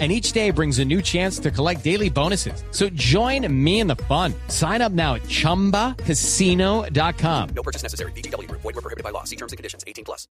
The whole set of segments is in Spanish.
and each day brings a new chance to collect daily bonuses. So join me in the fun. Sign up now at ChumbaCasino.com. No purchase necessary. BGW. Void were prohibited by law. See terms and conditions. 18 plus.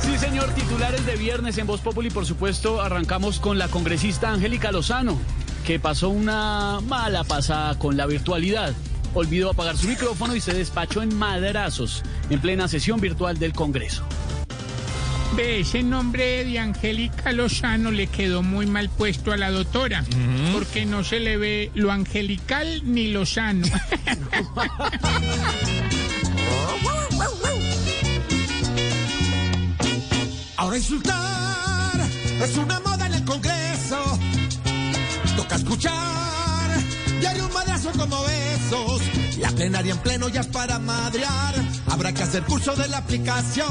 Sí, señor. Titulares de viernes en Voz Populi, por supuesto, arrancamos con la congresista Angélica Lozano, que pasó una mala pasada con la virtualidad. Olvidó apagar su micrófono y se despachó en madrazos en plena sesión virtual del Congreso. Ve, ese nombre de Angélica Lozano le quedó muy mal puesto a la doctora, porque no se le ve lo angelical ni Lozano. Ahora insultar es una moda en el Congreso. Toca escuchar y hay un madrazo como besos. La plenaria en pleno ya es para madrear. Habrá que hacer curso de la aplicación.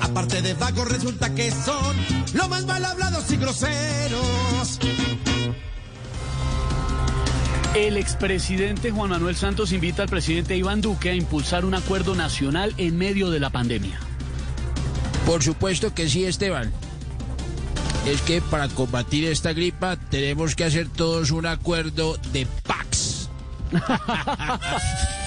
Aparte de vagos resulta que son lo más mal hablados y groseros. El expresidente Juan Manuel Santos invita al presidente Iván Duque a impulsar un acuerdo nacional en medio de la pandemia. Por supuesto que sí, Esteban. Es que para combatir esta gripa tenemos que hacer todos un acuerdo de Pax.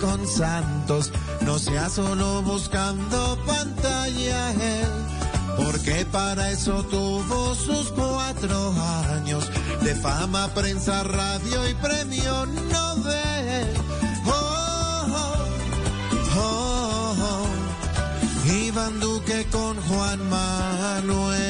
con Santos no sea solo buscando pantalla él, porque para eso tuvo sus cuatro años de fama, prensa, radio y premio Nobel. Oh, oh, oh, oh. Iván Duque con Juan Manuel.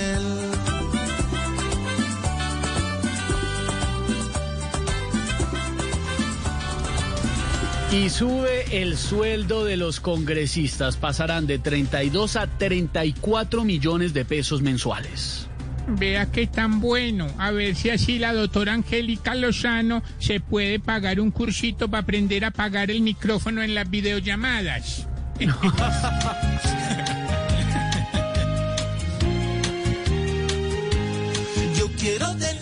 Y sube el sueldo de los congresistas. Pasarán de 32 a 34 millones de pesos mensuales. Vea qué tan bueno. A ver si así la doctora Angélica Lozano se puede pagar un cursito para aprender a apagar el micrófono en las videollamadas. Yo quiero tener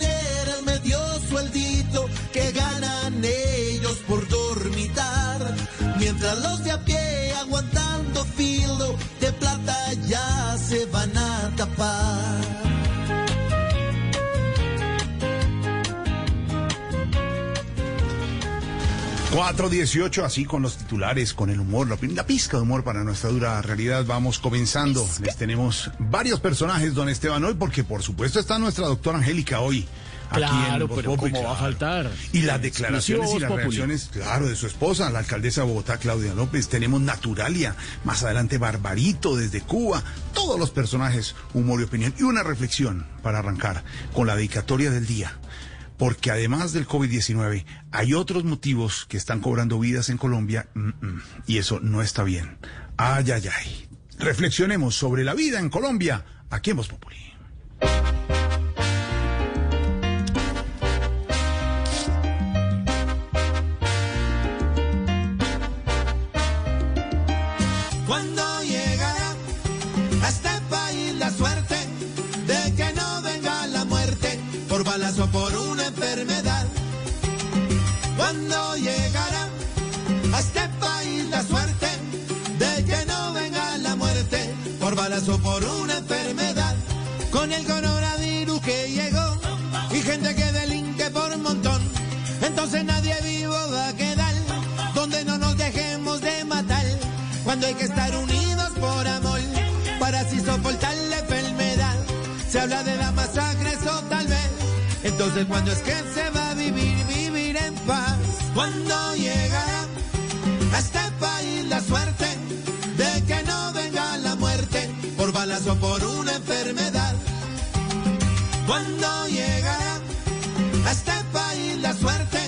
418, así con los titulares, con el humor, la, la, pizca de humor para nuestra dura realidad. Vamos comenzando. Les tenemos varios personajes, don Esteban, hoy, porque por supuesto está nuestra doctora Angélica hoy. Claro, aquí en Voz pero ¿cómo va a faltar? Y las declaraciones y las Populi. reacciones, claro, de su esposa, la alcaldesa de Bogotá, Claudia López. Tenemos Naturalia, más adelante Barbarito desde Cuba. Todos los personajes, humor y opinión. Y una reflexión para arrancar con la dedicatoria del día porque además del COVID-19 hay otros motivos que están cobrando vidas en Colombia mm, mm, y eso no está bien. Ay, ay, ay. Reflexionemos sobre la vida en Colombia aquí en Voz Populi. Cuando llegará a este país la suerte de que o por una enfermedad. Cuando llegará a este país la suerte de que no venga la muerte por balazo por una enfermedad. Con el coronavirus que llegó y gente que delinque por montón, entonces nadie vivo va a quedar donde no nos dejemos de matar. Cuando hay que estar unidos por amor para así soportar la enfermedad. Se habla de la masacre, eso vez. Entonces, cuando es que se va a vivir, vivir en paz? Cuando llegará a este país la suerte de que no venga la muerte por balazo o por una enfermedad. Cuando llegará a este país la suerte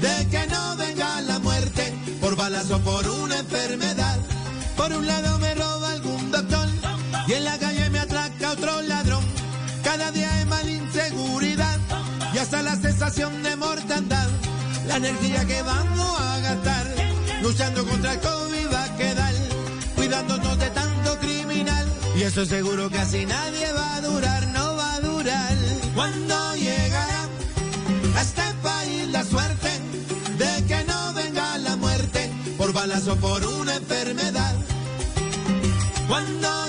de que no venga la muerte por balazo o por una enfermedad. Por un lado me roba algún doctor y en la calle me atraca otro ladrón. Cada día hay más de mortandad. energía que vamos a gastar, luchando contra el COVID va a quedar, cuidándonos de tanto criminal. Y eso seguro así nadie va a durar, no va a durar. Cuando llegará a este país la suerte de que no venga la muerte por balazo por una enfermedad. Cuando